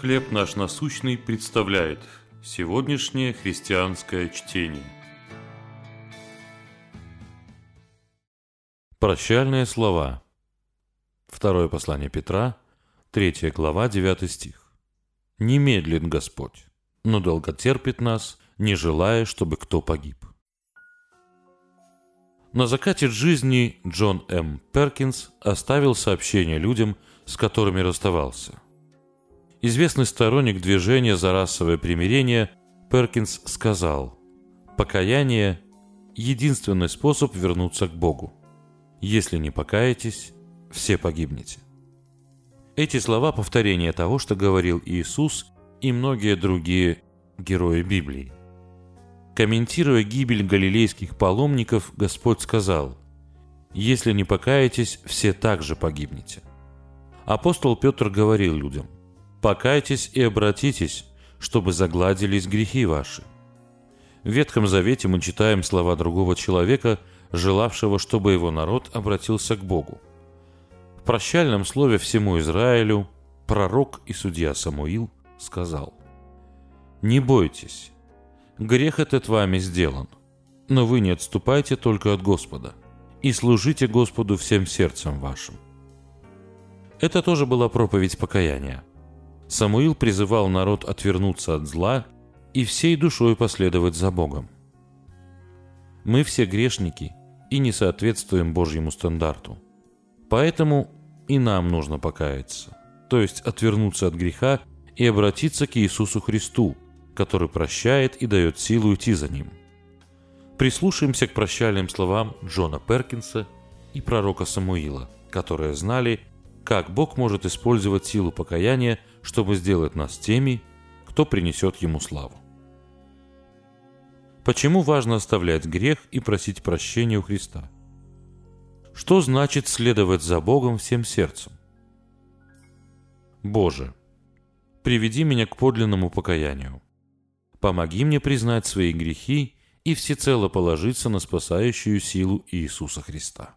«Хлеб наш насущный» представляет сегодняшнее христианское чтение. Прощальные слова. Второе послание Петра, 3 глава, 9 стих. «Не медлит Господь, но долго терпит нас, не желая, чтобы кто погиб». На закате жизни Джон М. Перкинс оставил сообщение людям, с которыми расставался. Известный сторонник движения за расовое примирение Перкинс сказал, «Покаяние – единственный способ вернуться к Богу. Если не покаетесь, все погибнете». Эти слова – повторение того, что говорил Иисус и многие другие герои Библии. Комментируя гибель галилейских паломников, Господь сказал, «Если не покаетесь, все также погибнете». Апостол Петр говорил людям, «Покайтесь и обратитесь, чтобы загладились грехи ваши». В Ветхом Завете мы читаем слова другого человека, желавшего, чтобы его народ обратился к Богу. В прощальном слове всему Израилю пророк и судья Самуил сказал, «Не бойтесь, Грех этот вами сделан. Но вы не отступайте только от Господа и служите Господу всем сердцем вашим. Это тоже была проповедь покаяния. Самуил призывал народ отвернуться от зла и всей душой последовать за Богом. Мы все грешники и не соответствуем Божьему стандарту. Поэтому и нам нужно покаяться, то есть отвернуться от греха и обратиться к Иисусу Христу – который прощает и дает силу идти за ним. Прислушаемся к прощальным словам Джона Перкинса и пророка Самуила, которые знали, как Бог может использовать силу покаяния, чтобы сделать нас теми, кто принесет Ему славу. Почему важно оставлять грех и просить прощения у Христа? Что значит следовать за Богом всем сердцем? Боже, приведи меня к подлинному покаянию. Помоги мне признать свои грехи и всецело положиться на спасающую силу Иисуса Христа.